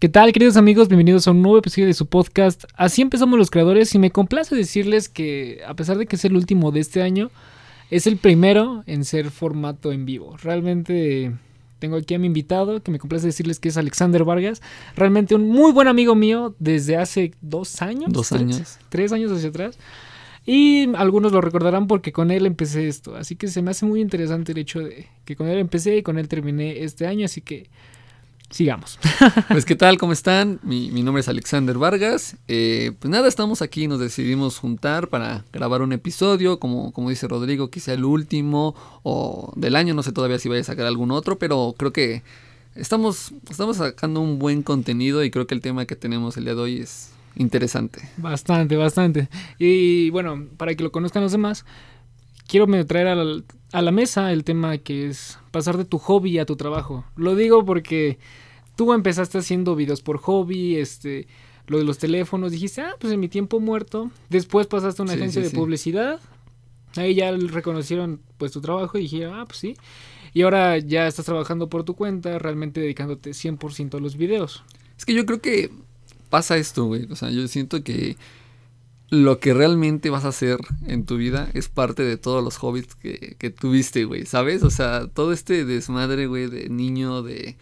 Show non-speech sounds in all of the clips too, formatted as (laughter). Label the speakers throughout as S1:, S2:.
S1: ¿Qué tal, queridos amigos? Bienvenidos a un nuevo episodio de su podcast. Así empezamos los creadores y me complace decirles que, a pesar de que es el último de este año, es el primero en ser formato en vivo. Realmente tengo aquí a mi invitado, que me complace decirles que es Alexander Vargas. Realmente un muy buen amigo mío desde hace dos años.
S2: Dos años.
S1: Tres, años hacia atrás. Y algunos lo recordarán porque con él empecé esto. Así que se me hace muy interesante el hecho de que con él empecé y con él terminé este año. Así que sigamos. (laughs)
S2: Pues qué tal, ¿cómo están? Mi, nombre es Alexander Vargas. Eh, pues nada, estamos aquí, nos decidimos juntar para grabar un episodio, como, como dice Rodrigo, quizá el último o del año, no sé todavía si vaya a sacar algún otro, pero creo que estamos, estamos sacando un buen contenido y creo que el tema que tenemos el día de hoy es interesante.
S1: Bastante, bastante. Y bueno, para que lo conozcan los demás, quiero traer a la mesa el tema que es pasar de tu hobby a tu trabajo. Lo digo porque tú empezaste haciendo videos por hobby, este, lo de los teléfonos, dijiste, ah, pues en mi tiempo muerto. Después pasaste a una agencia de publicidad, ahí ya reconocieron pues tu trabajo y dijeron, ah, pues sí. Y ahora ya estás trabajando por tu cuenta, realmente dedicándote 100% a los videos.
S2: Es que yo creo que pasa esto, güey. O sea, yo siento que lo que realmente vas a hacer en tu vida es parte de todos los hobbies que, que tuviste, güey, ¿sabes? O sea, todo este desmadre, güey, de niño, de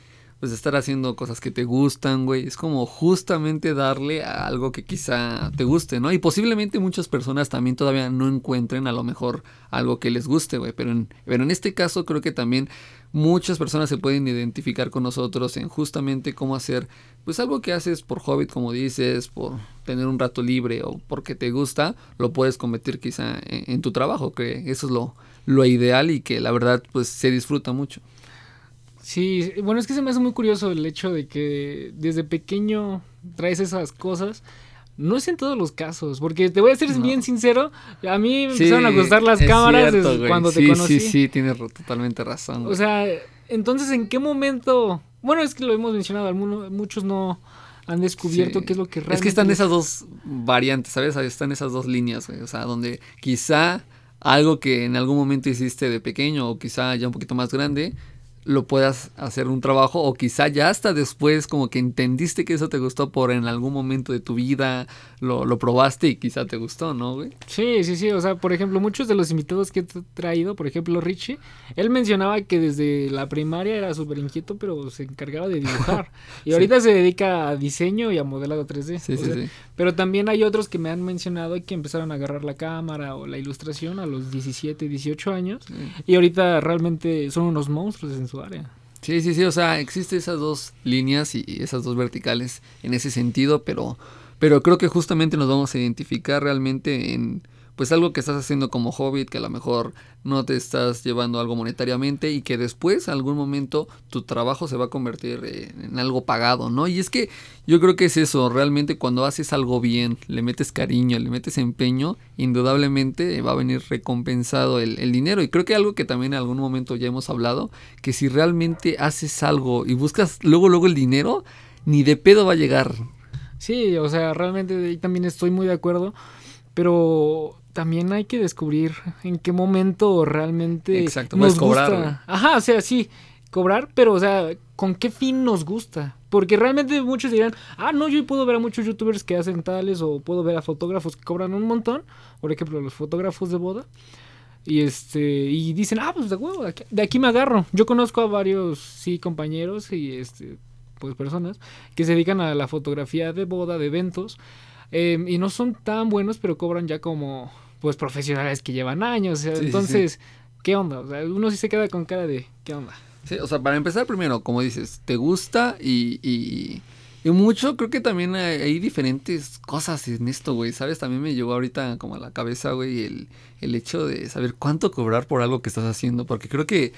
S2: pues estar haciendo cosas que te gustan, güey. Es como justamente darle a algo que quizá te guste, ¿no? Y posiblemente muchas personas también todavía no encuentren a lo mejor algo que les guste, güey. Pero en, en este caso creo que también muchas personas se pueden identificar con nosotros en justamente cómo hacer pues algo que haces por hobby, como dices, por tener un rato libre o porque te gusta, lo puedes convertir quizá en, tu trabajo, que eso es lo, lo ideal y que la verdad pues se disfruta mucho.
S1: Sí, bueno, es que se me hace muy curioso el hecho de que desde pequeño traes esas cosas. No es en todos los casos, porque te voy a ser bien sincero, a mí me empezaron a gustar las cámaras cuando te conocí.
S2: Sí, sí, tienes totalmente razón.
S1: O sea, entonces, ¿en qué momento bueno, es que lo hemos mencionado, muchos no han descubierto qué es lo que realmente...
S2: Es que están esas dos variantes, ¿sabes? Están esas dos líneas, güey. O sea, donde quizá algo que en algún momento hiciste de pequeño o quizá ya un poquito más grande, lo puedas hacer un trabajo o quizá ya hasta después como que entendiste que eso te gustó por en algún momento de tu vida, lo, lo probaste y quizá te gustó, ¿no, güey?
S1: Sí, sí, sí, o sea, por ejemplo, muchos de los invitados que he traído, por ejemplo, Richie, él mencionaba que desde la primaria era súper inquieto, pero se encargaba de dibujar. (laughs) Y ahorita se dedica a diseño y a modelado 3D. Sí, sí, sí. Pero también hay otros que me han mencionado que empezaron a agarrar la cámara o la ilustración a los 17, 18 años. Y ahorita realmente son unos monstruos en su área.
S2: Sí, sí, sí, o sea, existen esas dos líneas y esas dos verticales en ese sentido, pero, pero creo que justamente nos vamos a identificar realmente en pues algo que estás haciendo como hobbit, que a lo mejor no te estás llevando algo monetariamente y que después, en algún momento, tu trabajo se va a convertir en algo pagado, ¿no? Y es que yo creo que es eso, realmente cuando haces algo bien, le metes cariño, le metes empeño, indudablemente va a venir recompensado el, dinero. Y creo que algo que también en algún momento ya hemos hablado, que si realmente haces algo y buscas luego, luego el dinero, ni de pedo va a llegar.
S1: Sí, o sea, realmente también estoy muy de acuerdo. Pero también hay que descubrir en qué momento realmente
S2: Exacto, nos cobrar,
S1: gusta. Ajá, o sea, sí, cobrar, pero o sea, ¿con qué fin nos gusta? Porque realmente muchos dirán, ah, no, yo puedo ver a muchos youtubers que hacen tales o puedo ver a fotógrafos que cobran un montón, por ejemplo, los fotógrafos de boda. Y este y dicen, "Ah, pues de huevo, de aquí, de aquí me agarro." Yo conozco a varios sí compañeros y este pues personas que se dedican a la fotografía de boda, de eventos. Em, y no son tan buenos, pero cobran ya como pues profesionales que llevan años. entonces, ¿qué onda? O sea, uno sí se queda con cara de, ¿qué onda?
S2: Sí, o sea, para empezar primero, como dices, te gusta y, y, y mucho, creo que también hay, diferentes cosas en esto, güey, ¿sabes? También me llegó ahorita como a la cabeza, güey, el, el hecho de saber cuánto cobrar por algo que estás haciendo, porque creo que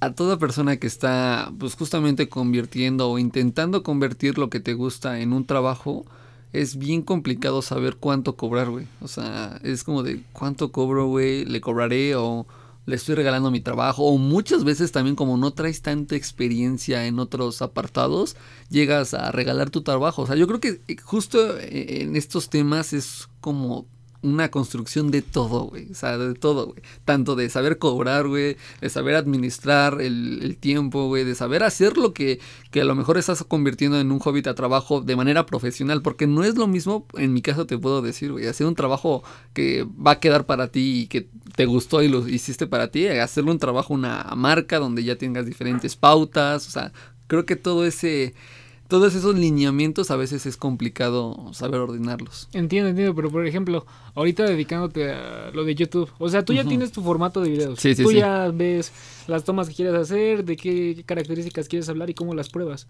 S2: a toda persona que está, pues justamente convirtiendo o intentando convertir lo que te gusta en un trabajo, es bien complicado saber cuánto cobrar, güey. O sea, es como de cuánto cobro, güey, le cobraré o le estoy regalando mi trabajo. O muchas veces también como no traes tanta experiencia en otros apartados, llegas a regalar tu trabajo. O sea, yo creo que eh, justo eh, en estos temas es como una construcción de todo, güey. O sea, de todo, güey. Tanto de saber cobrar, güey, de saber administrar el, tiempo, güey, de saber hacer lo que, que a lo mejor estás convirtiendo en un hobby a trabajo de manera profesional, porque no es lo mismo, en mi caso te puedo decir, güey, hacer un trabajo que va a quedar para ti y que te gustó y lo hiciste para ti, hacerle un trabajo, una marca donde ya tengas diferentes pautas, o sea, creo que todo ese todos esos lineamientos a veces es complicado saber ordenarlos.
S1: Entiendo, entiendo, pero por ejemplo, ahorita dedicándote a lo de YouTube, o sea, tú ya tienes tu formato de videos. Sí, sí, tú ya ves las tomas que quieres hacer, de qué características quieres hablar y cómo las pruebas.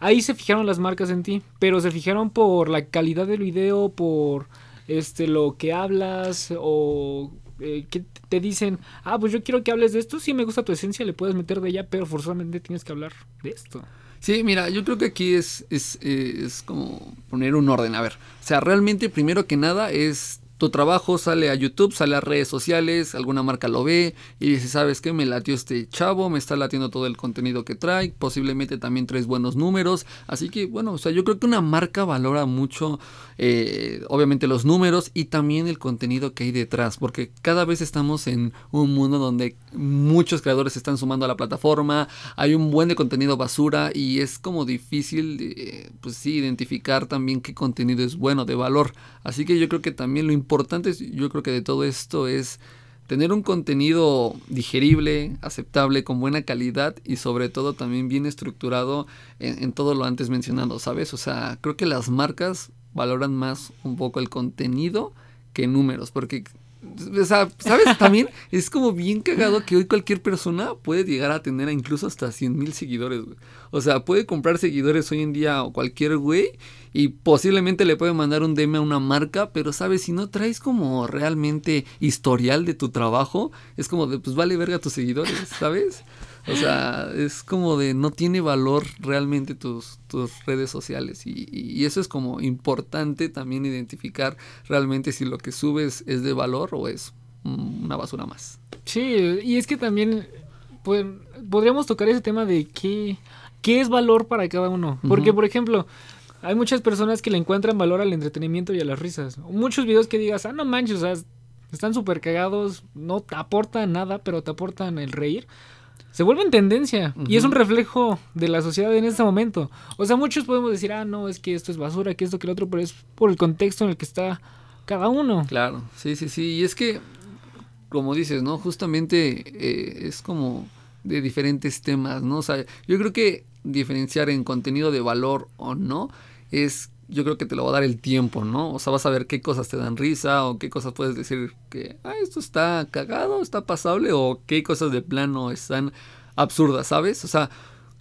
S1: Ahí se fijaron las marcas en ti, pero se fijaron por la calidad del video, por este lo que hablas o eh, que te dicen, ah, pues yo quiero que hables de esto, si me gusta tu esencia, le puedes meter de ella, pero forzosamente tienes que hablar de esto.
S2: Sí, mira, yo creo que aquí es, es, es como poner un orden. A ver, o sea, realmente primero que nada es tu trabajo sale a YouTube, sale a redes sociales, alguna marca lo ve y dice, ¿sabes qué? Me latió este chavo, me está latiendo todo el contenido que trae, posiblemente también traes buenos números. Así que, bueno, o sea, yo creo que una marca valora mucho, eh, obviamente, los números y también el contenido que hay detrás, porque cada vez estamos en un mundo donde muchos creadores se están sumando a la plataforma, hay un buen de contenido basura y es como difícil, pues sí, identificar también qué contenido es bueno, de valor. Así que yo creo que también lo importante, yo creo que de todo esto es tener un contenido digerible, aceptable, con buena calidad y sobre todo también bien estructurado en, todo lo antes mencionado, ¿sabes? O sea, creo que las marcas valoran más un poco el contenido que números, porque o sea, ¿sabes? También es como bien cagado que hoy cualquier persona puede llegar a tener incluso hasta 100 mil seguidores, güey. O sea, puede comprar seguidores hoy en día o cualquier güey y posiblemente le puede mandar un DM a una marca, pero sabes, si no traes como realmente historial de tu trabajo, es como de, pues vale verga tus seguidores, ¿sabes? O sea, es como de no tiene valor realmente tus, tus redes sociales y, y, eso es como importante también identificar realmente si lo que subes es de valor o es una basura más.
S1: Sí, y es que también pues, podríamos tocar ese tema de qué, qué es valor para cada uno. Porque, por ejemplo, hay muchas personas que le encuentran valor al entretenimiento y a las risas. Muchos videos que digas, ah, no manches, o sea, están súper cagados, no te aportan nada, pero te aportan el reír se vuelve tendencia y es un reflejo de la sociedad en este momento. O sea, muchos podemos decir, ah, no, es que esto es basura, que esto, que lo otro, pero es por el contexto en el que está cada uno.
S2: Claro, sí, sí, sí. Y es que, como dices, ¿no? Justamente eh, es como de diferentes temas, ¿no? O sea, yo creo que diferenciar en contenido de valor o no es yo creo que te lo va a dar el tiempo, ¿no? O sea, vas a ver qué cosas te dan risa o qué cosas puedes decir que, ah, esto está cagado, está pasable o qué cosas de plano están absurdas, ¿sabes? O sea,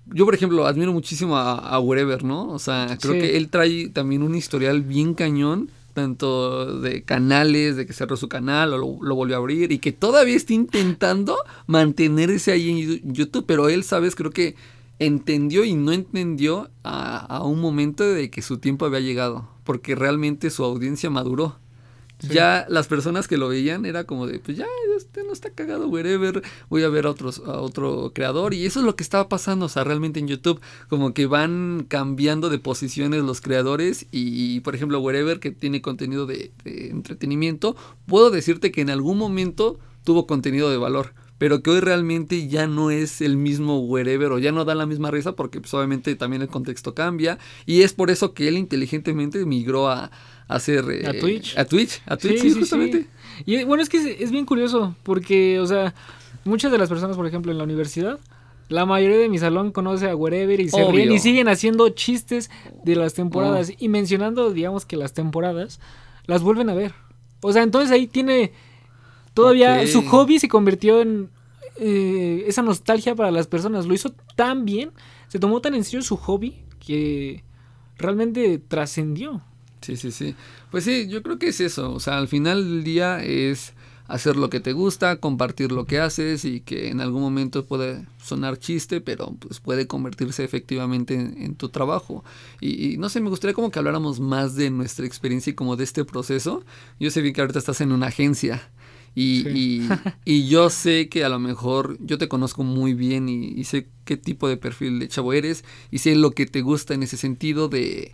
S2: yo por ejemplo admiro muchísimo a, a Wherever, ¿no? O sea, creo que él trae también un historial bien cañón, tanto de canales, de que cerró su canal o lo, lo volvió a abrir y que todavía está intentando mantenerse ahí en YouTube, pero él, ¿sabes? Creo que entendió y no entendió a, un momento de que su tiempo había llegado, porque realmente su audiencia maduró. Ya las personas que lo veían era como de, pues ya, este no está cagado, wherever, voy a ver a, otros, a otro creador. Y eso es lo que estaba pasando, o sea, realmente en YouTube, como que van cambiando de posiciones los creadores. Y, por ejemplo, wherever, que tiene contenido de entretenimiento, puedo decirte que en algún momento tuvo contenido de valor pero que hoy realmente ya no es el mismo wherever o ya no da la misma risa porque pues, obviamente también el contexto cambia y es por eso que él inteligentemente migró a, hacer...
S1: a eh, Twitch.
S2: A Twitch, a Twitch, sí, justamente.
S1: Y bueno, es que es, bien curioso porque, o sea, muchas de las personas, por ejemplo, en la universidad, la mayoría de mi salón conoce a Wherever y se ríen y siguen haciendo chistes de las temporadas oh. y mencionando, digamos que las temporadas, las vuelven a ver. O sea, entonces ahí tiene Todavía su hobby se convirtió en eh, esa nostalgia para las personas. Lo hizo tan bien, se tomó tan en serio su hobby que realmente trascendió.
S2: Sí, sí, sí. Pues sí, yo creo que es eso. O sea, al final del día es hacer lo que te gusta, compartir lo que haces y que en algún momento puede sonar chiste, pero pues puede convertirse efectivamente en, tu trabajo. Y, y, no sé, me gustaría como que habláramos más de nuestra experiencia y como de este proceso. Yo sé bien que ahorita estás en una agencia. Y, (laughs) y, yo sé que a lo mejor yo te conozco muy bien y, sé qué tipo de perfil de chavo eres y sé lo que te gusta en ese sentido de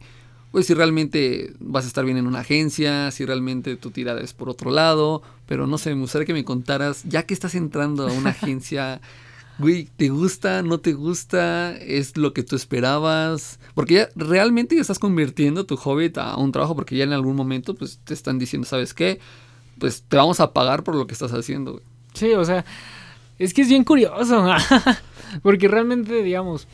S2: pues si realmente vas a estar bien en una agencia, si realmente tu tirada es por otro lado, pero no sé, me gustaría que me contaras, ya que estás entrando a una (laughs) agencia, güey, ¿te gusta? ¿No te gusta? ¿Es lo que tú esperabas? Porque ya realmente ya estás convirtiendo tu hobby a un trabajo, porque ya en algún momento pues te están diciendo, ¿sabes qué? Pues te vamos a pagar por lo que estás haciendo, güey.
S1: Sí, o sea, es que es bien curioso, (laughs) porque realmente, digamos,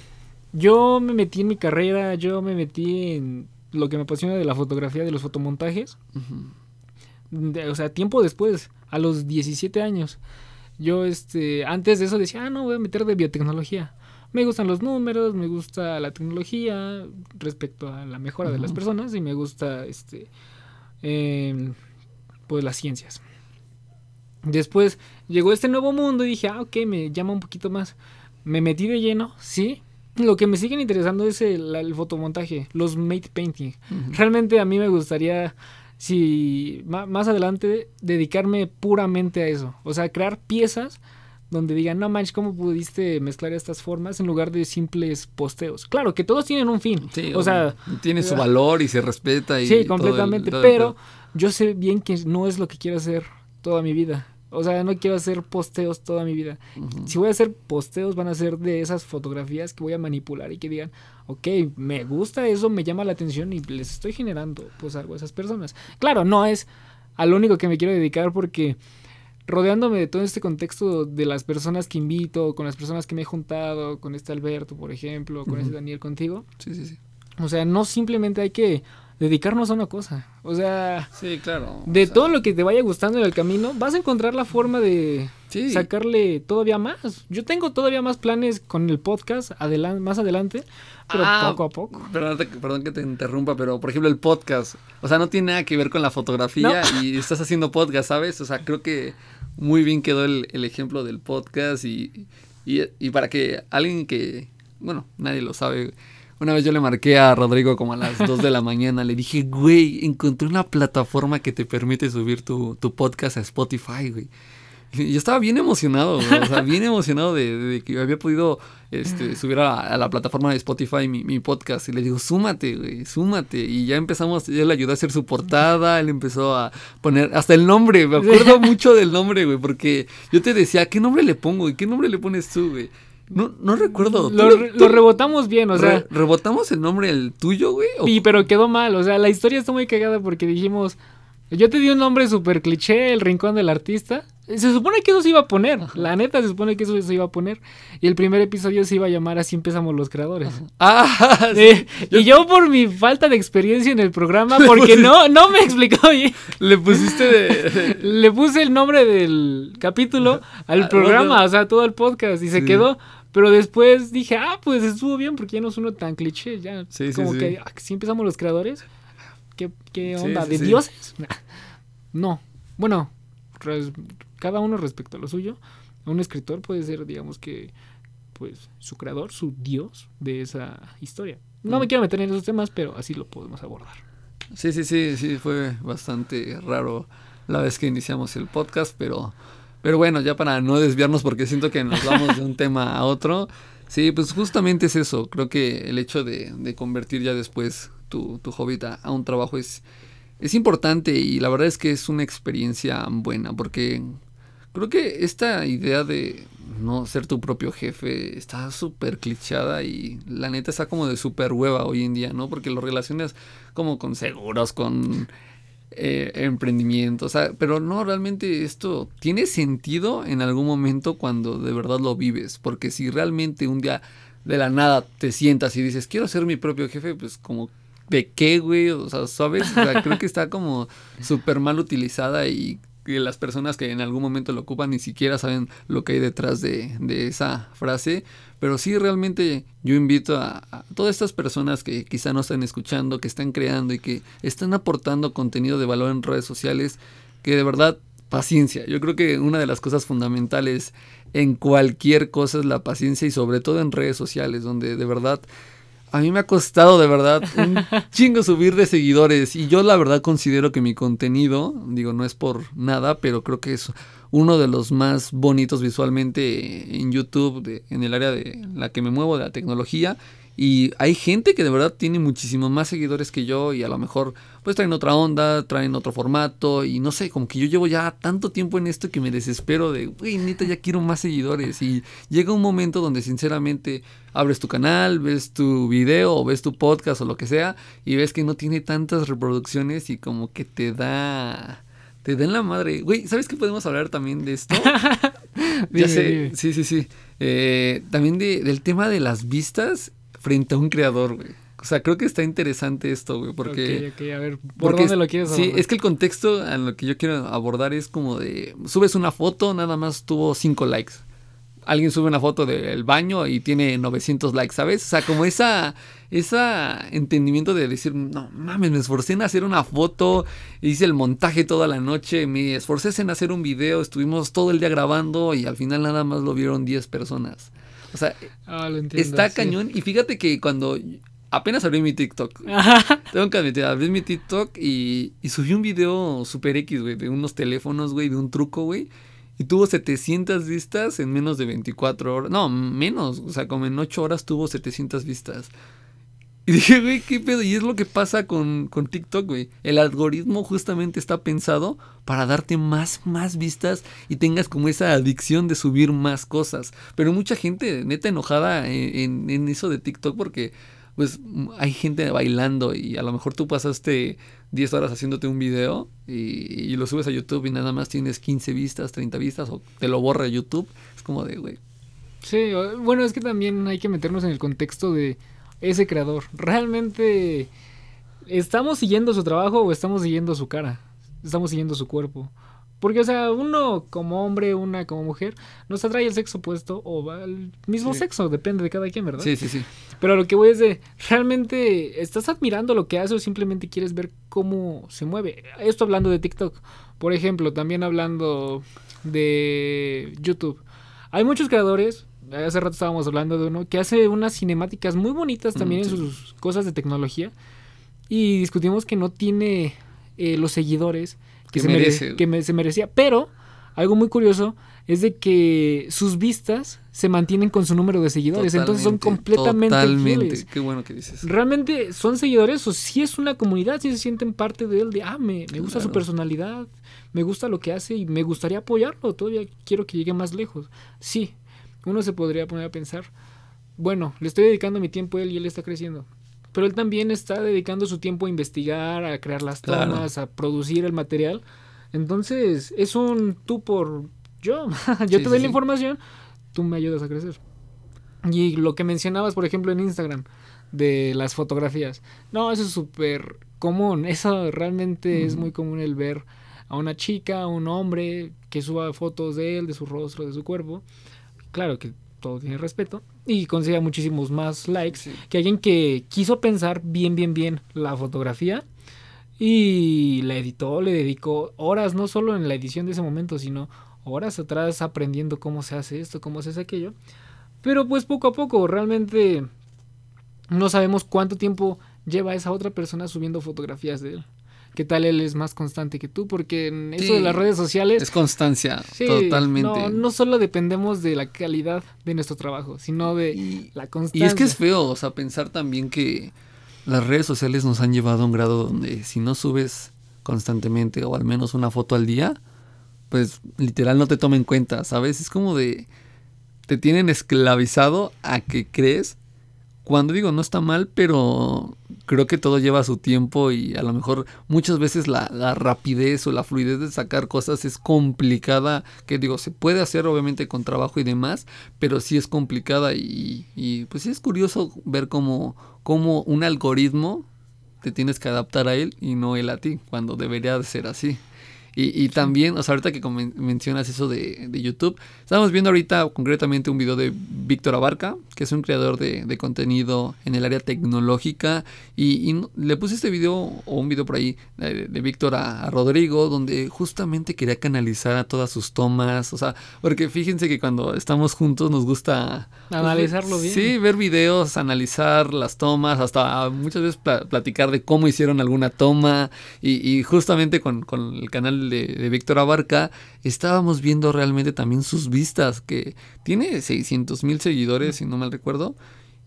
S1: yo me metí en mi carrera, yo me metí en lo que me apasiona de la fotografía, de los fotomontajes. o sea, tiempo después, a los 17 años. Yo, este, antes de eso decía, ah, no, voy a meter de biotecnología. Me gustan los números, me gusta la tecnología respecto a la mejora de las personas y me gusta, este, em, pues las ciencias. Después llegó este nuevo mundo y dije, ah, ok, me llama un poquito más. Me metí de lleno, sí, lo que me siguen interesando es el, fotomontaje, los mate painting. Realmente a mí me gustaría, si más adelante, dedicarme puramente a eso. O sea, crear piezas donde digan, no manches, ¿cómo pudiste mezclar estas formas en lugar de simples posteos? Claro, que todos tienen un fin.
S2: Sí, o sea, tiene su valor y se respeta. Y
S1: sí, completamente. pero yo sé bien que no es lo que quiero hacer toda mi vida. O sea, no quiero hacer posteos toda mi vida. Si voy a hacer posteos, van a ser de esas fotografías que voy a manipular y que digan, ok, me gusta eso, me llama la atención y les estoy generando pues algo a esas personas. Claro, no es a lo único que me quiero dedicar porque rodeándome de todo este contexto de las personas que invito, con las personas que me he juntado, con este Alberto, por ejemplo, con este Daniel contigo.
S2: Sí, sí, sí.
S1: O sea, no simplemente hay que dedicarnos a una cosa. O sea,
S2: sí, claro.
S1: De todo lo que te vaya gustando en el camino, vas a encontrar la forma de sacarle todavía más. Yo tengo todavía más planes con el podcast más adelante, pero ah, poco a poco.
S2: Perdón, que te interrumpa, pero por ejemplo el podcast, o sea, no tiene nada que ver con la fotografía y estás haciendo podcast, ¿sabes? O sea, creo que muy bien quedó el, ejemplo del podcast y, y, y para que alguien que, bueno, nadie lo sabe una vez yo le marqué a Rodrigo como a las (laughs) 2 de la mañana. Le dije, güey, encontré una plataforma que te permite subir tu, podcast a Spotify, güey. Yo estaba bien emocionado, güey, o sea, bien emocionado de, que había podido este, subir a, la plataforma de Spotify mi, podcast. Y le digo, súmate, güey, súmate. Y ya empezamos, yo le ayudé a hacer su portada, él empezó a poner hasta el nombre. Me acuerdo mucho del nombre, güey, porque yo te decía, ¿qué nombre le pongo? ¿Y qué nombre le pones tú, güey? No, no recuerdo.
S1: Lo, rebotamos bien, o sea.
S2: ¿Rebotamos el nombre el tuyo, güey?
S1: Sí, pero quedó mal. O sea, la historia está muy cagada porque dijimos. Yo te di un nombre súper cliché, el rincón del artista. Se supone que eso se iba a poner. La neta, se supone que eso se iba a poner. Y el primer episodio se iba a llamar Así empezamos los creadores.
S2: Ah,
S1: sí. Y yo por mi falta de experiencia en el programa, (laughs) porque no, no me explicó bien.
S2: Le pusiste de, (laughs)
S1: Le puse el nombre del capítulo al ah, programa, o sea, todo el podcast. Y se quedó. Pero después dije, ah, pues estuvo bien porque ya no es uno tan cliché. Ya, como que ah, si empezamos los creadores. ¿Qué, qué onda? ¿De dioses? (laughs) no. Bueno, cada uno respecto a lo suyo. Un escritor puede ser, digamos que, pues, su creador, su dios de esa historia. No me mm. quiero meter en esos temas, pero así lo podemos abordar.
S2: Sí, sí, sí, sí, fue bastante raro la vez que iniciamos el podcast, pero pero bueno, ya para no desviarnos porque siento que nos vamos de un (laughs) tema a otro. Sí, pues justamente es eso. Creo que el hecho de, convertir ya después tu, tu hobby a, un trabajo es, es importante y la verdad es que es una experiencia buena porque creo que esta idea de no ser tu propio jefe está súper clichada y la neta está como de súper hueva hoy en día, ¿no? Porque lo relacionas como con seguros, con eh, emprendimiento, o sea, pero no, realmente esto tiene sentido en algún momento cuando de verdad lo vives, porque si realmente un día de la nada te sientas y dices, quiero ser mi propio jefe, pues como, ¿de qué, güey? O sea, ¿sabes? O sea, creo que está como (laughs) súper mal utilizada y que las personas que en algún momento lo ocupan ni siquiera saben lo que hay detrás de, esa frase. Pero sí, realmente yo invito a, todas estas personas que quizá no están escuchando, que están creando y que están aportando contenido de valor en redes sociales, que de verdad paciencia. Yo creo que una de las cosas fundamentales en cualquier cosa es la paciencia y sobre todo en redes sociales, donde de verdad a mí me ha costado de verdad un (laughs) chingo subir de seguidores y yo la verdad considero que mi contenido, digo, no es por nada, pero creo que es uno de los más bonitos visualmente en YouTube, en el área de la que me muevo, de la tecnología. Y hay gente que de verdad tiene muchísimos más seguidores que yo y a lo mejor pues traen otra onda, traen otro formato y no sé, como que yo llevo ya tanto tiempo en esto que me desespero de, güey, neta, ya quiero más seguidores. Y llega un momento donde sinceramente abres tu canal, ves tu video o ves tu podcast o lo que sea y ves que no tiene tantas reproducciones y como que te da... Te den la madre. Güey, ¿sabes qué podemos hablar también de esto? (laughs) ya sé, sí, sí, sí. Eh, también de, del tema de las vistas frente a un creador, güey. O sea, creo que está interesante esto, güey, porque...
S1: Ok, ok, a ver, ¿por dónde lo quieres
S2: abordar? Sí, es que el contexto a lo que yo quiero abordar es como de... Subes una foto, nada más tuvo cinco likes. Alguien sube una foto del baño y tiene 900 likes, ¿sabes? O sea, como esa... Esa entendimiento de decir, no mames, me esforcé en hacer una foto, hice el montaje toda la noche, me esforcé en hacer un video, estuvimos todo el día grabando y al final nada más lo vieron 10 personas. O sea,
S1: Ah, lo entiendo,
S2: está
S1: sí.
S2: cañón. Y fíjate que cuando apenas abrí mi TikTok, tengo que admitir, abrí mi TikTok y, y subí un video super X, güey, de unos teléfonos, güey, de un truco, güey. Y tuvo 700 vistas en menos de 24 horas. No, menos. O sea, como en 8 horas tuvo 700 vistas. Y dije, güey, ¿qué pedo? Y es lo que pasa con, con TikTok, güey. El algoritmo justamente está pensado para darte más, más vistas y tengas como esa adicción de subir más cosas. Pero mucha gente, neta, enojada en, en, en eso de TikTok porque, pues, hay gente bailando y a lo mejor tú pasaste 10 horas haciéndote un video y, y lo subes a YouTube y nada más tienes 15 vistas, 30 vistas o te lo borra YouTube. Es como de, güey.
S1: Sí, bueno, es que también hay que meternos en el contexto de ese creador. Realmente, ¿estamos siguiendo su trabajo o estamos siguiendo su cara? Estamos siguiendo su cuerpo. Porque, o sea, uno como hombre, una como mujer, nos atrae el sexo opuesto o va al mismo
S2: Sí.
S1: sexo, depende de cada quien, ¿verdad?
S2: Sí, sí, sí.
S1: Pero lo que voy es de, ¿realmente estás admirando lo que hace o simplemente quieres ver cómo se mueve? Esto hablando de TikTok. Por ejemplo, también hablando de YouTube. Hay muchos creadores, hace rato estábamos hablando de uno, que hace unas cinemáticas muy bonitas también
S2: Mm,
S1: en
S2: sí.
S1: sus cosas de tecnología. Y discutimos que no tiene eh, los seguidores que,
S2: Que
S1: se, mere-
S2: merece.
S1: que me- se merecía. Pero algo muy curioso es de que sus vistas se mantienen con su número de seguidores. entonces son completamente
S2: Totalmente.
S1: fieles.
S2: Qué bueno que dices.
S1: ¿Realmente son seguidores o si es una comunidad? Si se sienten parte de él, de, ah, me, me gusta su personalidad, me gusta lo que hace y me gustaría apoyarlo, todavía quiero que llegue más lejos. Sí, uno se podría poner a pensar, bueno, le estoy dedicando mi tiempo a él y él está creciendo. Pero él también está dedicando su tiempo a investigar, a crear las
S2: Claro.
S1: tomas, a producir el material. Entonces, es un tú por yo. (laughs) yo
S2: Sí,
S1: te doy
S2: sí,
S1: la información, tú me ayudas a crecer. Y lo que mencionabas, por ejemplo, en Instagram, de las fotografías. No, eso es súper común. (laughs) Eso realmente es muy común el ver a una chica, a un hombre que suba fotos de él, de su rostro, de su cuerpo. Claro que todo tiene respeto. Y consiga muchísimos más likes
S2: Sí.
S1: que alguien que quiso pensar bien, bien, bien la fotografía y la editó, le dedicó horas, no solo en la edición de ese momento, sino horas atrás aprendiendo cómo se hace esto, cómo se hace aquello. Pero pues poco a poco, realmente no sabemos cuánto tiempo lleva esa otra persona subiendo fotografías de él. ¿Qué tal él es más constante que tú? Porque en eso de las redes sociales...
S2: Es constancia,
S1: sí,
S2: totalmente.
S1: No, no solo dependemos de la calidad de nuestro trabajo, sino de
S2: Y,
S1: la
S2: y
S1: constancia.
S2: es que es feo, o sea, pensar también que las redes sociales nos han llevado a un grado donde si no subes constantemente o al menos una foto al día, pues literal no te toma en cuenta, ¿sabes? Es como de te tienen esclavizado a que crees cuando digo no está mal, pero creo que todo lleva su tiempo y a lo mejor muchas veces la, la rapidez o la fluidez de sacar cosas es complicada, que digo, se puede hacer obviamente con trabajo y demás, pero sí es complicada y, y, pues es curioso ver cómo, cómo un algoritmo te tienes que adaptar a él y no él a ti, cuando debería de ser así. Y, y también, o sea, ahorita que mencionas eso de, de YouTube, estamos viendo ahorita concretamente un video de Víctor Abarca, que es un creador de, de contenido en el área tecnológica, y, y le puse este video o un video por ahí de, de Víctor a, a Rodrigo, donde justamente quería canalizar a todas sus tomas, o sea, porque fíjense que cuando estamos juntos nos gusta... pues,
S1: Analizarlo bien.
S2: Sí, ver videos, analizar las tomas, hasta muchas veces pla- platicar de cómo hicieron alguna toma. Y, y justamente con, con el canal de, de Víctor Abarca estábamos viendo realmente también sus vistas, que tiene 600 mil seguidores, si no mal recuerdo.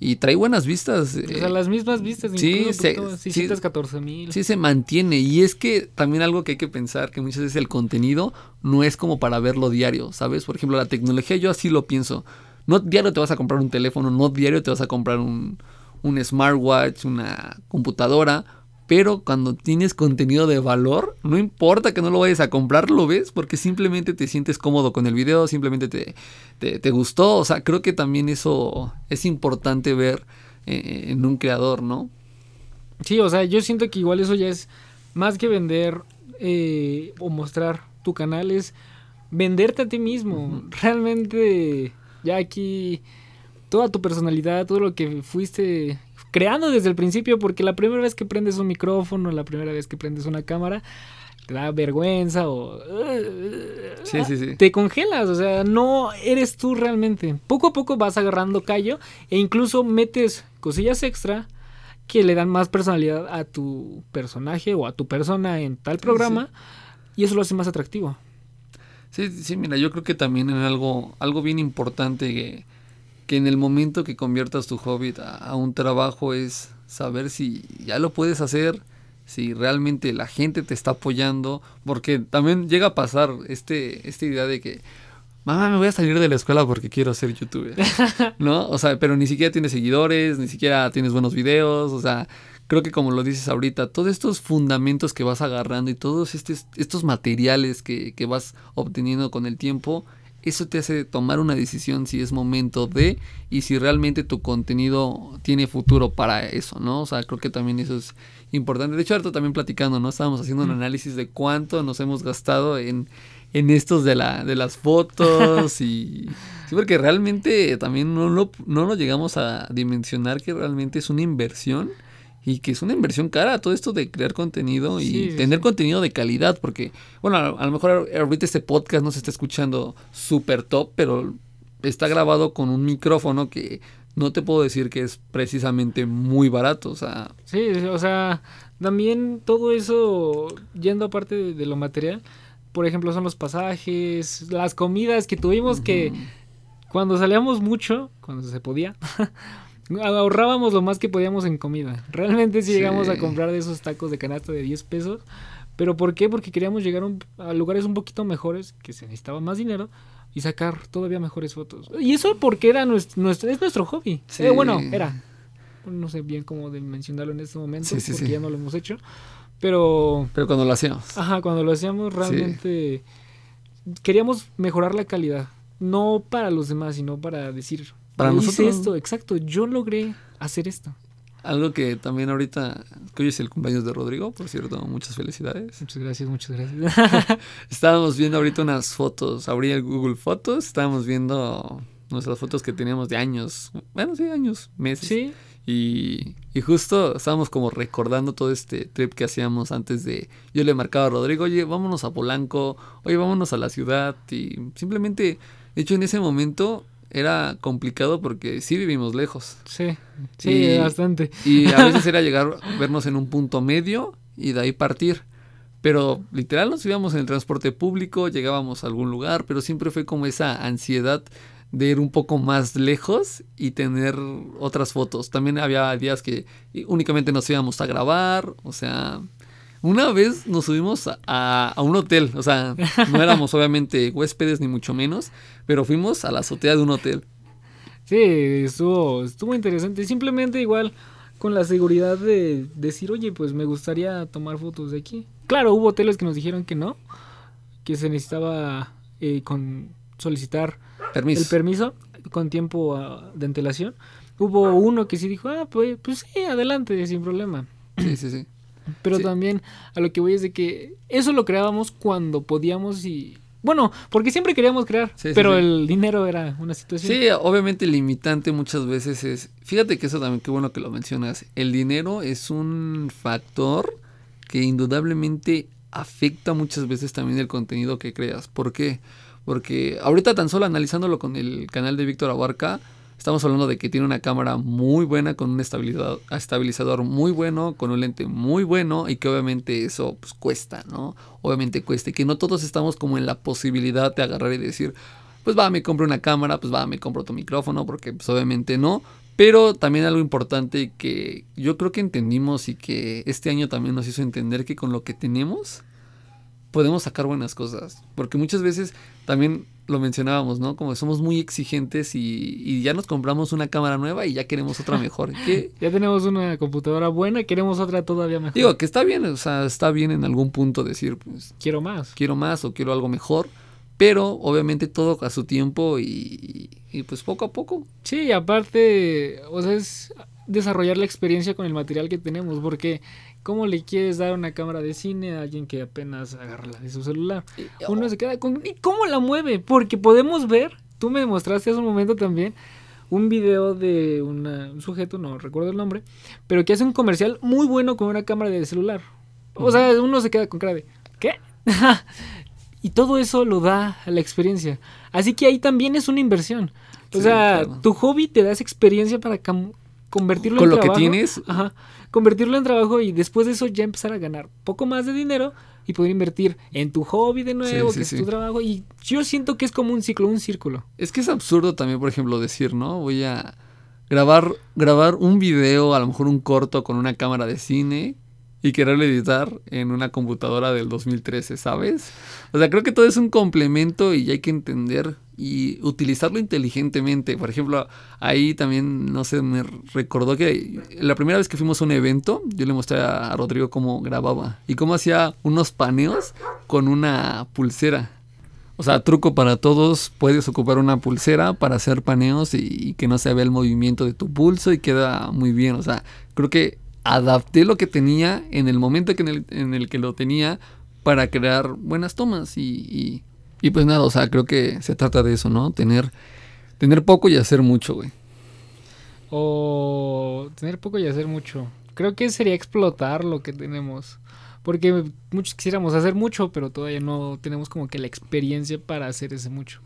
S2: y trae buenas vistas.
S1: O sea,
S2: eh,
S1: las mismas vistas,
S2: sí,
S1: incluso
S2: se-
S1: poquito,
S2: sí.
S1: 614 mil.
S2: Sí se mantiene y es que también algo que hay que pensar que muchas veces el contenido no es como para verlo diario, ¿sabes? Por ejemplo, la tecnología yo así lo pienso. No diario te vas a comprar un teléfono, no diario te vas a comprar un, un smartwatch, una computadora, pero cuando tienes contenido de valor, no importa que no lo vayas a comprar, lo ves porque simplemente te sientes cómodo con el video, simplemente te, te, te gustó, o sea, creo que también eso es importante ver eh, en un creador, ¿no?
S1: Sí, o sea, yo siento que igual eso ya es más que vender eh, o mostrar tu canal, es venderte a ti mismo. Realmente, ya aquí, toda tu personalidad, todo lo que fuiste creando desde el principio, porque la primera vez que prendes un micrófono, la primera vez que prendes una cámara, te da vergüenza o...
S2: Sí, sí, sí.
S1: Te congelas, o sea, no eres tú realmente. Poco a poco vas agarrando callo e incluso metes cosillas extra que le dan más personalidad a tu personaje o a tu persona en tal programa y eso lo hace más atractivo.
S2: Sí, sí, mira, yo creo que también en algo, algo bien importante que, que en el momento que conviertas tu hobby a, a un trabajo es saber si ya lo puedes hacer, si realmente la gente te está apoyando, porque también llega a pasar este, esta idea de que, mamá, me voy a salir de la escuela porque quiero ser youtuber, (laughs) ¿no? O sea, pero ni siquiera tienes seguidores, ni siquiera tienes buenos videos, o sea, creo que como lo dices ahorita, todos estos fundamentos que vas agarrando y todos estes- estos materiales que, que vas obteniendo con el tiempo, eso te hace tomar una decisión si es momento de y si realmente tu contenido tiene futuro para eso, ¿no? O sea, creo que también eso es importante. De hecho, ahorita también platicando, ¿no? Estábamos haciendo un análisis de cuánto nos hemos gastado en, en estos de, la, de las fotos y... Sí, porque realmente también no lo, no lo llegamos a dimensionar que realmente es una inversión y que es una inversión cara todo esto de crear contenido y
S1: Sí,
S2: tener
S1: sí.
S2: contenido de calidad, porque, bueno, a, a lo mejor ahorita este podcast no se está escuchando súper top, pero está grabado con un micrófono que no te puedo decir que es precisamente muy barato, o sea,
S1: Sí, o sea, también todo eso, yendo aparte de, de lo material, por ejemplo, son los pasajes, las comidas que tuvimos que cuando salíamos mucho, cuando se podía, (laughs) ahorrábamos lo más que podíamos en comida. Realmente sí,
S2: Sí.
S1: llegamos a comprar de esos tacos de canasta de 10 pesos. ¿Pero por qué? Porque queríamos llegar a, lugares un poquito mejores, que se necesitaba más dinero, y sacar todavía mejores fotos. Y eso porque era nuestro, nuestro- es nuestro hobby.
S2: Sí.
S1: Eh, bueno, era. No sé bien cómo de mencionarlo en este momento,
S2: Sí,
S1: porque ya no lo hemos hecho. Pero
S2: pero cuando lo hacíamos.
S1: Ajá, cuando lo hacíamos realmente queríamos mejorar la calidad. No para los demás, sino para decir,
S2: Para
S1: "Yo hice
S2: nosotros".
S1: esto, exacto, yo logré hacer esto.
S2: Algo que también ahorita, que hoy es el cumpleaños de Rodrigo, por cierto, muchas felicidades.
S1: Muchas gracias, muchas gracias. (laughs)
S2: Estábamos viendo ahorita unas fotos, abrí el Google Fotos, estábamos viendo nuestras fotos que teníamos de años, bueno, sí, años, meses.
S1: sí,
S2: Y, y justo estábamos como recordando todo este trip que hacíamos antes de... Yo le marcaba a Rodrigo, oye, vámonos a Polanco, oye, vámonos a la ciudad. Y simplemente, de hecho, en ese momento era complicado porque sí vivimos lejos.
S1: sí, sí,
S2: Y-
S1: bastante.
S2: Y a (laughs) veces era llegar, vernos en un punto medio y de ahí partir. Pero literal nos íbamos en el transporte público, llegábamos a algún lugar, pero siempre fue como esa ansiedad de ir un poco más lejos y tener otras fotos. También había días que únicamente nos íbamos a grabar, o sea, una vez nos subimos a, a- un hotel, o sea, no éramos (laughs) obviamente huéspedes ni mucho menos, pero fuimos a la azotea de un hotel.
S1: Sí, estuvo, estuvo interesante. Simplemente igual con la seguridad de decir, oye, pues me gustaría tomar fotos de aquí. Claro, hubo hoteles que nos dijeron que no, que se necesitaba eh, con solicitar
S2: Permiso.
S1: el permiso con tiempo ah, de antelación. Hubo uno que sí dijo, ah, pues, pues sí, adelante, sin problema.
S2: sí, sí, sí.
S1: Pero
S2: Sí.
S1: también a lo que voy es de que eso lo creábamos cuando podíamos y... Bueno, porque siempre queríamos crear,
S2: Sí,
S1: pero
S2: sí.
S1: el dinero era una situación.
S2: Sí, obviamente limitante muchas veces es, fíjate que eso también, qué bueno que lo mencionas, el dinero es un factor que indudablemente afecta muchas veces también el contenido que creas. ¿Por qué? Porque ahorita tan solo analizándolo con el canal de Víctor Abarca, estamos hablando de que tiene una cámara muy buena, con un estabilizador, estabilizador muy bueno, con un lente muy bueno y que obviamente eso pues cuesta, ¿no? Obviamente cuesta y que no todos estamos como en la posibilidad de agarrar y decir, pues va, me compro una cámara, pues va, me compro otro micrófono, porque pues obviamente no. Pero también algo importante que yo creo que entendimos y que este año también nos hizo entender que con lo que tenemos podemos sacar buenas cosas. Porque muchas veces también lo mencionábamos, ¿no? Como somos muy exigentes y, y ya nos compramos una cámara nueva y ya queremos otra mejor. (laughs) ¿Qué?
S1: Ya tenemos una computadora buena y queremos otra todavía mejor.
S2: Digo, que está bien, o sea, está bien en algún punto decir, pues,
S1: quiero más.
S2: quiero más o quiero algo mejor. Pero obviamente todo a su tiempo y, y pues poco a poco.
S1: Sí, aparte, o sea, es desarrollar la experiencia con el material que tenemos, porque ¿cómo le quieres dar una cámara de cine a alguien que apenas agarra la de su celular? Uno se queda con... ¿Y cómo la mueve? Porque podemos ver, tú me mostraste hace un momento también, un video de una- un sujeto, no recuerdo el nombre, pero que hace un comercial muy bueno con una cámara de celular. O sea, uno se queda con cara de, ¿qué? (laughs) y todo eso lo da a la experiencia. Así que ahí también es una inversión. O
S2: Sí,
S1: sea,
S2: claro.
S1: tu hobby te da esa experiencia para convertirlo
S2: Con
S1: en
S2: lo que
S1: trabajo.
S2: tienes.
S1: Ajá. Convertirlo en trabajo y después de eso ya empezar a ganar poco más de dinero y poder invertir en tu hobby de nuevo,
S2: Sí,
S1: que
S2: sí,
S1: es
S2: sí.
S1: tu trabajo. Y yo siento que es como un ciclo, un círculo.
S2: Es que es absurdo también, por ejemplo, decir, ¿no? Voy a grabar, grabar un video, a lo mejor un corto con una cámara de cine y quererlo editar en una computadora del 2013, ¿sabes? O sea, creo que todo es un complemento y hay que entender y utilizarlo inteligentemente. Por ejemplo, ahí también, no sé, me recordó que la primera vez que fuimos a un evento, yo le mostré a Rodrigo cómo grababa y cómo hacía unos paneos con una pulsera. O sea, truco para todos, puedes ocupar una pulsera para hacer paneos y, que no se vea el movimiento de tu pulso y queda muy bien. O sea, creo que adapté lo que tenía en el momento en, el, en el que lo tenía para crear buenas tomas y, y, y pues nada, o sea, creo que se trata de eso, ¿no? Tener, tener poco y hacer mucho, güey.
S1: O tener poco y hacer mucho. Creo que sería explotar lo que tenemos. Porque muchos quisiéramos hacer mucho, pero todavía no tenemos como que la experiencia para hacer ese mucho.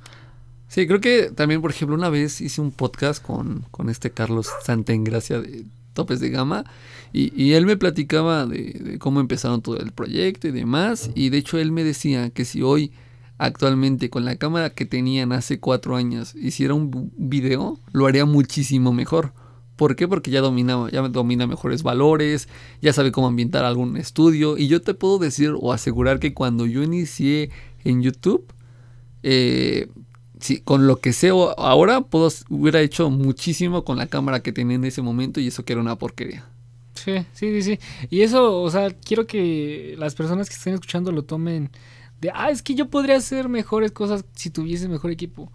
S2: Sí, creo que también, por ejemplo, una vez hice un podcast con, con este Carlos Santa Engracia de Topes de Gama y, y él me platicaba de, de cómo empezaron todo el proyecto y demás y de hecho él me decía que si hoy actualmente con la cámara que tenían hace cuatro años hiciera un video, lo haría muchísimo mejor. ¿Por qué? Porque ya domina, ya domina mejores valores, ya sabe cómo ambientar algún estudio. Y yo te puedo decir o asegurar que cuando yo inicié en YouTube, eh, sí, con lo que sé ahora, puedo, hubiera hecho muchísimo con la cámara que tenía en ese momento y eso que era una porquería.
S1: Sí, sí, sí, sí. Y eso, o sea, quiero que las personas que estén escuchando lo tomen de, ah, es que yo podría hacer mejores cosas si tuviese mejor equipo.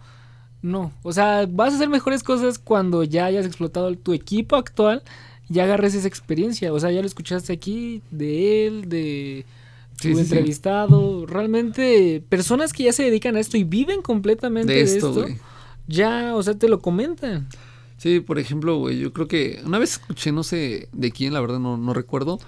S1: No, o sea, vas a hacer mejores cosas cuando ya hayas explotado tu equipo actual y agarres esa experiencia. O sea, ya lo escuchaste aquí de él, de tu
S2: Sí, sí, sí.
S1: entrevistado. Realmente, personas que ya se dedican a esto y viven completamente
S2: De
S1: de
S2: esto,
S1: esto,
S2: güey.
S1: ya, o sea, te lo comentan.
S2: Sí, por ejemplo, güey, yo creo que una vez escuché, no sé de quién, la verdad no, no recuerdo,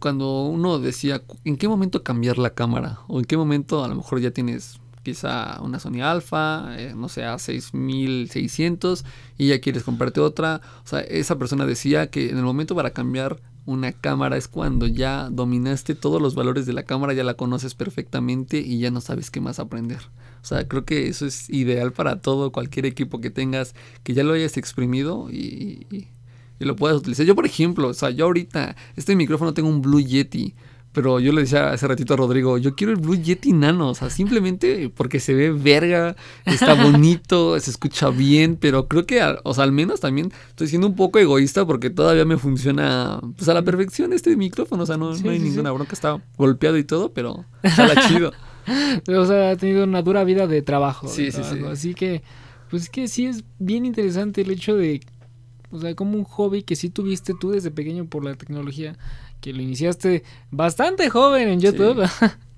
S2: cuando uno decía, ¿en qué momento cambiar la cámara? O en qué momento a lo mejor ya tienes quizá una Sony Alpha, eh, no sé, a 6600 y ya quieres comprarte otra. O sea, esa persona decía que en el momento para cambiar una cámara es cuando ya dominaste todos los valores de la cámara, ya la conoces perfectamente y ya no sabes qué más aprender. O sea, creo que eso es ideal para todo, cualquier equipo que tengas, que ya lo hayas exprimido y- y lo puedas utilizar. Yo, por ejemplo, o sea, yo ahorita, este micrófono tengo un Blue Yeti, pero yo le decía hace ratito a Rodrigo, yo quiero el Blue Yeti Nano, o sea, simplemente porque se ve verga, está (laughs) bonito, se escucha bien, pero creo que, al- o sea, al menos también estoy siendo un poco egoísta porque todavía me funciona, pues a la perfección este micrófono, o sea, no,
S1: Sí,
S2: no hay
S1: sí, sí.
S2: ninguna bronca, está golpeado y todo, pero está chido. (laughs)
S1: O sea, ha tenido una dura vida de trabajo. de
S2: Sí, sí, sí.
S1: Así que, pues es que sí es bien interesante el hecho de, o sea, como un hobby que sí tuviste tú desde pequeño por la tecnología, que lo iniciaste bastante joven en YouTube,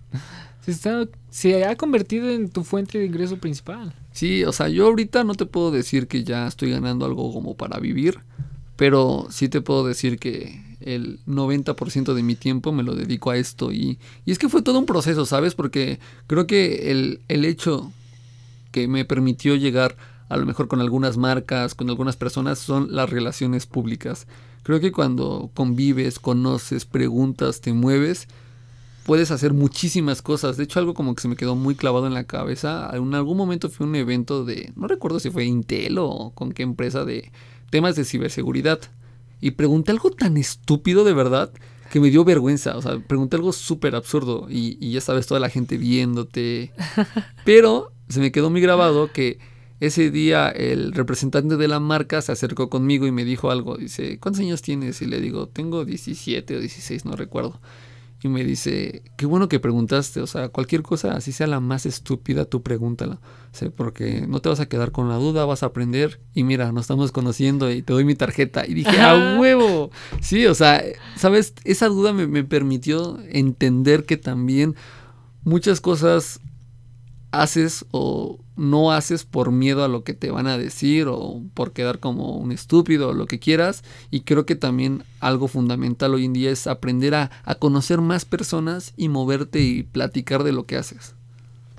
S1: (laughs) se, está, se ha convertido en tu fuente de ingreso principal.
S2: Sí, o sea, yo ahorita no te puedo decir que ya estoy ganando algo como para vivir, pero sí te puedo decir que el 90% de mi tiempo me lo dedico a esto y, y es que fue todo un proceso, ¿sabes? Porque creo que el, el hecho que me permitió llegar a lo mejor con algunas marcas, con algunas personas, son las relaciones públicas. Creo que cuando convives, conoces, preguntas, te mueves, puedes hacer muchísimas cosas. De hecho, algo como que se me quedó muy clavado en la cabeza. En algún momento fue un evento de, no recuerdo si fue Intel o con qué empresa de temas de ciberseguridad. Y pregunté algo tan estúpido de verdad que me dio vergüenza. O sea, pregunté algo súper absurdo y, y ya sabes, toda la gente viéndote. (laughs) Pero se me quedó muy grabado que ese día el representante de la marca se acercó conmigo y me dijo algo. Dice, ¿cuántos años tienes? Y le digo, tengo 17 o 16, no recuerdo. Y me dice, qué bueno que preguntaste, o sea, cualquier cosa, así sea la más estúpida, tú pregúntala. O porque no te vas a quedar con la duda, vas a aprender. Y mira, nos estamos conociendo y te doy mi tarjeta. Y dije, ¡a huevo! Sí, o sea, ¿sabes? Esa duda me, me permitió entender que también muchas cosas haces o no haces por miedo a lo que te van a decir o por quedar como un estúpido o lo que quieras. Y creo que también algo fundamental hoy en día es aprender a, conocer más personas y moverte y platicar de lo que haces.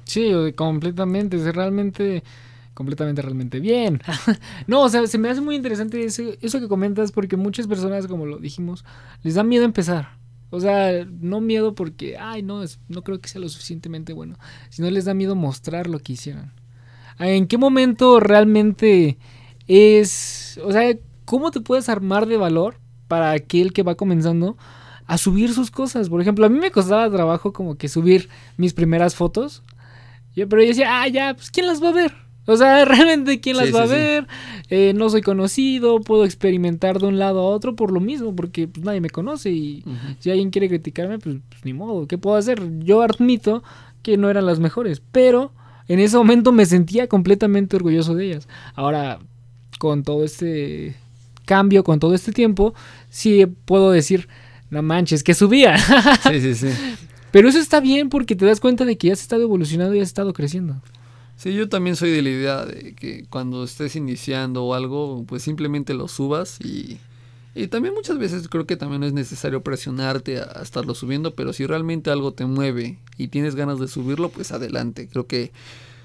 S1: Sí, completamente, es realmente, completamente, realmente bien. (laughs) no, o sea, se me hace muy interesante eso, eso que comentas porque muchas personas, como lo dijimos, les da miedo empezar. O sea, no miedo porque, ay, no, no creo que sea lo suficientemente bueno, sino les da miedo mostrar lo que hicieron. ¿En qué momento realmente es, o sea, cómo te puedes armar de valor para aquel que va comenzando a subir sus cosas? Por ejemplo, a mí me costaba trabajo como que subir mis primeras fotos, pero yo decía, ah, ya, pues ¿quién las va a ver? O sea, (laughs) realmente quién las va a ver, eh, no soy conocido, puedo experimentar de un lado a otro por lo mismo, porque pues, nadie me conoce y si alguien quiere criticarme, pues, pues, ni modo, ¿qué puedo hacer? Yo admito que no eran las mejores, pero en ese momento me sentía completamente orgulloso de ellas. Ahora, con todo este cambio, con todo este tiempo, sí puedo decir, no manches, que subía. sí, sí, sí. (laughs) Pero eso está bien porque te das cuenta de que ya has estado evolucionando y has estado creciendo.
S2: Sí, yo también soy de la idea de que cuando estés iniciando o algo, pues simplemente lo subas y y también muchas veces creo que también no es necesario presionarte a, estarlo subiendo, pero si realmente algo te mueve y tienes ganas de subirlo, pues adelante. Creo que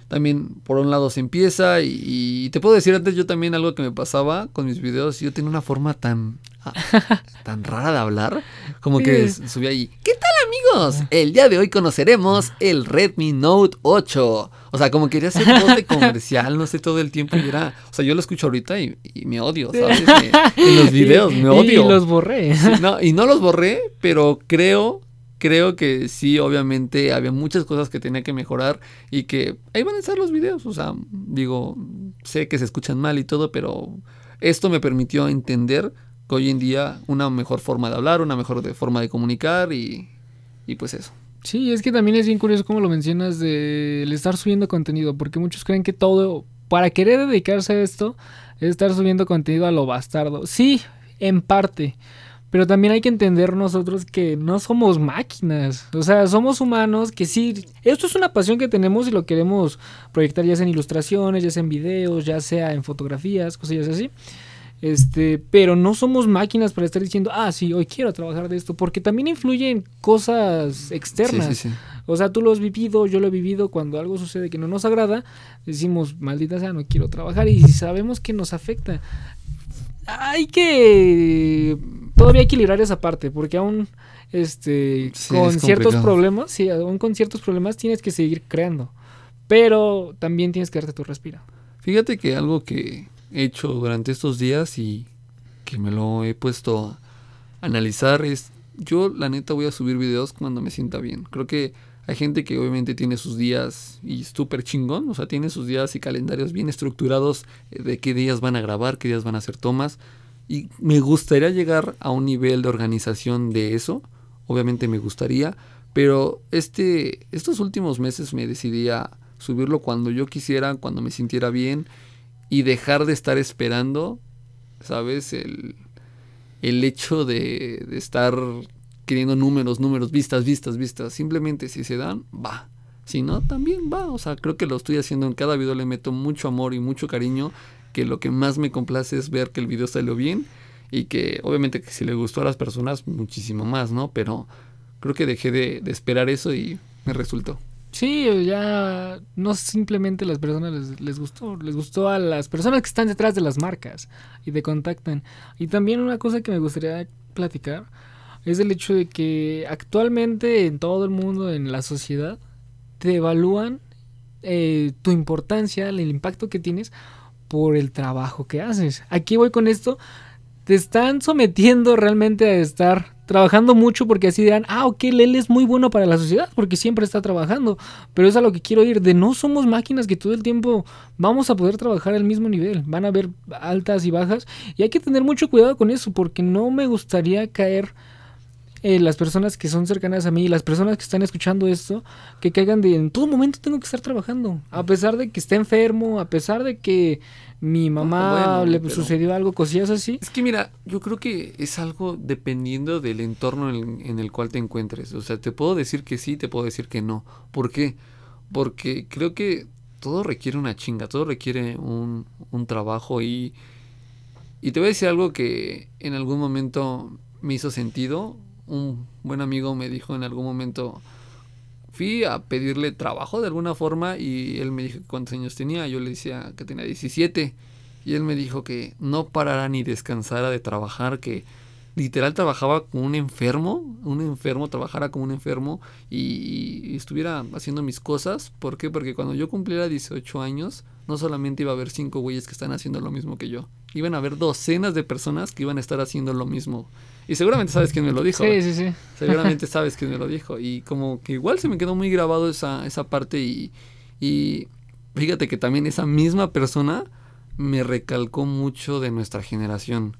S2: también por un lado se empieza y, te puedo decir antes yo también algo que me pasaba con mis videos, yo tenía una forma tan ah, (laughs) tan rara de hablar, como que subía ahí, ¿qué tal amigos? El día de hoy conoceremos el Redmi Note 8. O sea, como quería hacer voz de comercial, no sé, todo el tiempo y era... O sea, yo lo escucho ahorita y, me odio, ¿sabes? en los (laughs) videos, me odio.
S1: Y los borré.
S2: no, y no los borré, pero creo creo que sí, obviamente había muchas cosas que tenía que mejorar y que ahí van a estar los videos. O sea, digo, sé que se escuchan mal y todo, pero esto me permitió entender que hoy en día una mejor forma de hablar, una mejor forma de comunicar y, y pues eso.
S1: Sí, es que también es bien curioso como lo mencionas de el estar subiendo contenido, porque muchos creen que todo, para querer dedicarse a esto, es estar subiendo contenido a lo bastardo. Sí, en parte. Pero también hay que entender nosotros que no somos máquinas. O sea, somos humanos que sí. Esto es una pasión que tenemos y lo queremos proyectar ya sea en ilustraciones, ya sea en videos, ya sea en fotografías, cosillas así. Este, pero no somos máquinas para estar diciendo, ah, sí, hoy quiero trabajar de esto, porque también influyen cosas externas. O sea, tú lo has vivido, yo lo he vivido, cuando algo sucede que no nos agrada, decimos, maldita sea, no quiero trabajar y sabemos que nos afecta. Hay que todavía equilibrar esa parte, porque aún este con ciertos problemas, sí, aún con ciertos problemas tienes que seguir creando, pero también tienes que darte tu respiro.
S2: Fíjate que algo que hecho durante estos días y que me lo he puesto a analizar es, yo la neta voy a subir videos cuando me sienta bien. Creo que hay gente que obviamente tiene sus días y súper chingón, o sea, tiene sus días y calendarios bien estructurados eh, de qué días van a grabar, qué días van a hacer tomas. Y me gustaría llegar a un nivel de organización de eso, obviamente me gustaría, pero este, estos últimos meses me decidí a subirlo cuando yo quisiera, cuando me sintiera bien y dejar de estar esperando, ¿sabes? El, el hecho de, de estar queriendo números, números, vistas, vistas, vistas. Simplemente si se dan, va. Si no, también va. O sea, creo que lo estoy haciendo en cada video, le meto mucho amor y mucho cariño. Que lo que más me complace es ver que el video salió bien. Y que obviamente que si le gustó a las personas, muchísimo más, ¿no? Pero creo que dejé de, de esperar eso y me resultó.
S1: Sí, ya no simplemente las personas les, gustó, les gustó a las personas que están detrás de las marcas y te contactan. Y también una cosa que me gustaría platicar es el hecho de que actualmente en todo el mundo, en la sociedad, te evalúan eh, tu importancia, el impacto que tienes por el trabajo que haces. Aquí voy con esto. Te están sometiendo realmente a estar trabajando mucho porque así dirán, ah, ok, él es muy bueno para la sociedad porque siempre está trabajando. Pero es a lo que quiero ir, de no somos máquinas que todo el tiempo vamos a poder trabajar al mismo nivel. Van a haber altas y bajas y hay que tener mucho cuidado con eso porque no me gustaría caer eh, las personas que son cercanas a mí, las personas que están escuchando esto, que caigan de en todo momento tengo que estar trabajando, a pesar de que esté enfermo, a pesar de que mi mamá le sucedió algo, cosillas así.
S2: Es que mira, yo creo que es algo dependiendo del entorno en, el cual te encuentres. O sea, te puedo decir que sí, te puedo decir que no. ¿Por qué? Porque creo que todo requiere una chinga, todo requiere un, un trabajo y, y te voy a decir algo que en algún momento me hizo sentido un buen amigo me dijo en algún momento, fui a pedirle trabajo de alguna forma y él me dijo cuántos años tenía, yo le decía que tenía 17 y él me dijo que no parara ni descansara de trabajar, que literal trabajaba como un enfermo, un enfermo, trabajara como un enfermo y, estuviera haciendo mis cosas. ¿Por qué? Porque cuando yo cumpliera 18 años, no solamente iba a haber cinco güeyes que están haciendo lo mismo que yo, iban a haber docenas de personas que iban a estar haciendo lo mismo. Y seguramente sabes quién me lo dijo.
S1: Sí, sí, sí. (laughs)
S2: Seguramente (laughs) sabes quién me lo dijo. Y como que igual se me quedó muy grabado esa, esa parte y, y fíjate que también esa misma persona me recalcó mucho de nuestra generación.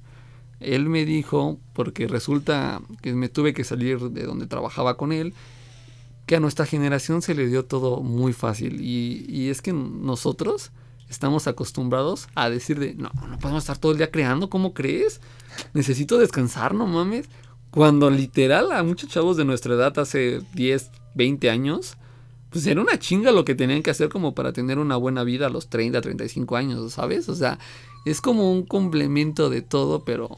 S2: Él me dijo, porque resulta que me tuve que salir de donde trabajaba con él, que a nuestra generación se le dio todo muy fácil. Y, y es que nosotros estamos acostumbrados a decir de, no, no podemos estar todo el día creando, ¿cómo crees? Necesito descansar, no mames. Cuando literal a muchos chavos de nuestra edad hace 10, 20 años, pues era una chinga lo que tenían que hacer como para tener una buena vida a los 30, 35 años, ¿sabes? O sea, es como un complemento de todo, pero...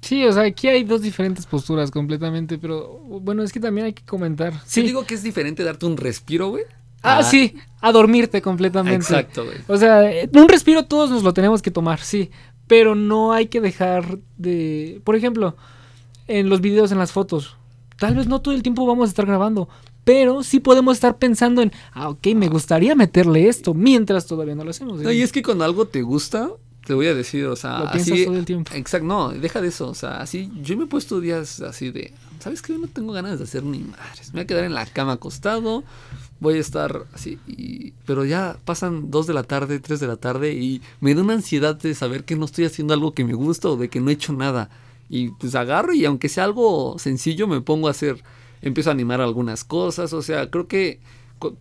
S1: Sí, o sea, aquí hay dos diferentes posturas completamente, pero bueno, es que también hay que comentar.
S2: Sí, digo que es diferente darte un respiro, güey,
S1: Ah, sí, a dormirte completamente.
S2: Exacto, güey.
S1: O sea, un respiro todos nos lo tenemos que tomar, sí. Pero no hay que dejar de. Por ejemplo, en los videos, en las fotos. Tal vez no todo el tiempo vamos a estar grabando. Pero sí podemos estar pensando en, ah, ok, me gustaría meterle esto mientras todavía no lo hacemos.
S2: No, y es que cuando algo te gusta, te voy a decir, o sea,
S1: lo así, todo el tiempo.
S2: Exacto, no, deja de eso, o sea, así, yo me he puesto días así de, ¿sabes qué? No tengo ganas de hacer ni madres, me voy a quedar en la cama acostado, voy a estar así, pero ya pasan dos de la tarde, tres de la tarde y me da una ansiedad de saber que no estoy haciendo algo que me gusta o de que no he hecho nada. Y pues agarro y aunque sea algo sencillo me pongo a hacer, empiezo a animar algunas cosas, o sea, creo que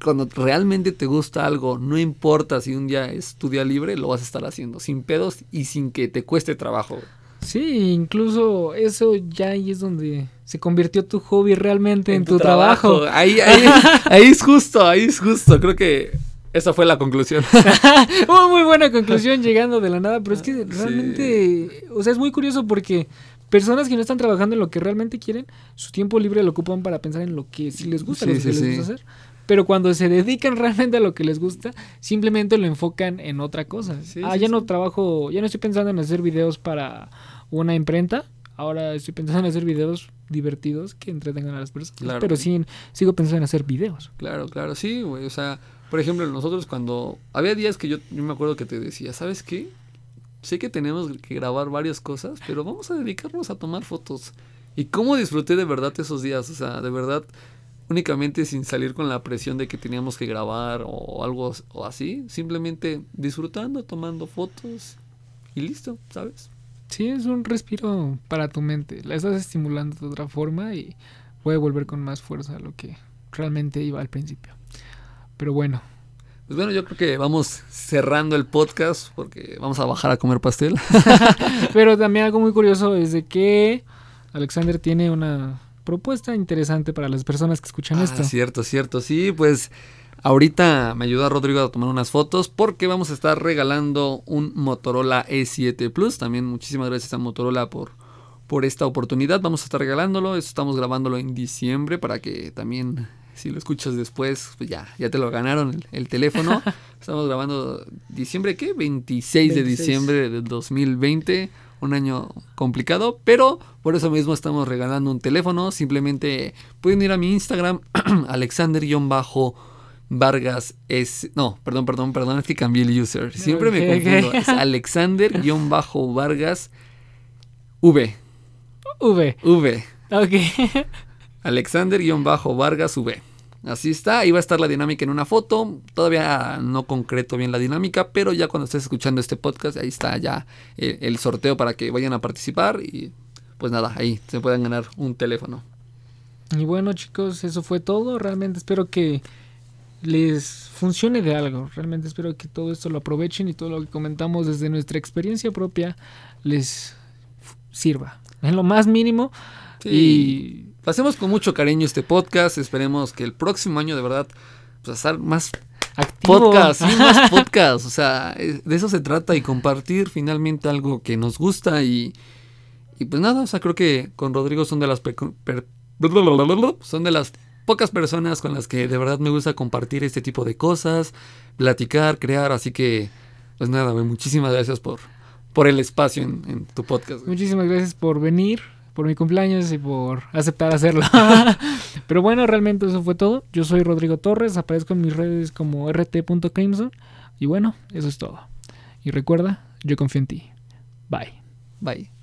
S2: cuando realmente te gusta algo, no importa si un día es tu día libre, lo vas a estar haciendo sin pedos y sin que te cueste trabajo.
S1: Sí, incluso eso ya ahí es donde se convirtió tu hobby realmente en, tu, trabajo.
S2: Ahí, ahí, (laughs) ahí es justo, ahí es justo. Creo que esa fue la conclusión. (laughs)
S1: Una muy buena conclusión llegando de la nada, pero es que realmente, o sea, es muy curioso porque personas que no están trabajando en lo que realmente quieren, su tiempo libre lo ocupan para pensar en lo que sí les gusta, lo que les gusta hacer. Pero cuando se dedican realmente a lo que les gusta, simplemente lo enfocan en otra cosa. ah, ya no trabajo, ya no estoy pensando en hacer videos para una imprenta. Ahora estoy pensando en hacer videos divertidos que entretengan a las personas. Pero sí, sigo pensando en hacer videos.
S2: Claro, claro, sí, güey. O sea, por ejemplo, nosotros cuando... Había días que yo, yo me acuerdo que te decía, ¿sabes qué? Sé que tenemos que grabar varias cosas, pero vamos a dedicarnos a tomar fotos. Y cómo disfruté de verdad esos días. O sea, de verdad, únicamente sin salir con la presión de que teníamos que grabar o algo o así. Simplemente disfrutando, tomando fotos y listo, ¿sabes?
S1: Sí, es un respiro para tu mente. La estás estimulando de otra forma y puede volver con más fuerza a lo que realmente iba al principio. Pero bueno.
S2: Pues bueno, yo creo que vamos cerrando el podcast porque vamos a bajar a comer pastel. (laughs) (laughs)
S1: Pero también algo muy curioso es de que Alexander tiene una propuesta interesante para las personas que escuchan ah, esto.
S2: Cierto, cierto. Sí, pues Ahorita me ayuda Rodrigo a tomar unas fotos porque vamos a estar regalando un Motorola E7 Plus. También muchísimas gracias a Motorola por, por esta oportunidad. Vamos a estar regalándolo. Estamos grabándolo en diciembre para que también si lo escuchas después, pues ya, ya te lo ganaron el, teléfono. (laughs) Estamos grabando diciembre, ¿qué? 26, de diciembre del 2020. Un año complicado, pero por eso mismo estamos regalando un teléfono. Simplemente pueden ir a mi Instagram, (clears throat) alexander-bajo Vargas S. No, perdón, perdón, perdón, es que cambié el user. Siempre me confundo. Es (laughs) Alexander-Vargas V.
S1: V.
S2: V.
S1: Ok.
S2: Alexander-Vargas V. Así está, ahí va a estar la dinámica en una foto. Todavía no concreto bien la dinámica, pero ya cuando estés escuchando este podcast, ahí está ya el, el sorteo para que vayan a participar. Y pues nada, ahí se puedan ganar un teléfono.
S1: Y bueno, chicos, eso fue todo. Realmente espero que les funcione de algo. Realmente espero que todo esto lo aprovechen y todo lo que comentamos desde nuestra experiencia propia les sirva. En lo más mínimo.
S2: Y pasemos con mucho cariño este podcast. Esperemos que el próximo año de verdad pues hacer más
S1: Activo.
S2: podcast, sí, más (laughs) podcast. O sea, eh, de eso se trata y compartir finalmente algo que nos gusta y, y pues nada, o sea, creo que con Rodrigo son de las per- (laughs) son de las pocas personas con las que de verdad me gusta compartir este tipo de cosas, platicar, crear, así que pues nada, güey, muchísimas gracias por por el espacio en, en tu podcast. güey.
S1: Muchísimas gracias por venir, por mi cumpleaños y por aceptar hacerlo. (laughs) Pero bueno, realmente eso fue todo. Yo soy Rodrigo Torres, aparezco en mis redes como rt.crimson. Y bueno, eso es todo. Y recuerda, yo confío en ti. Bye.
S2: Bye.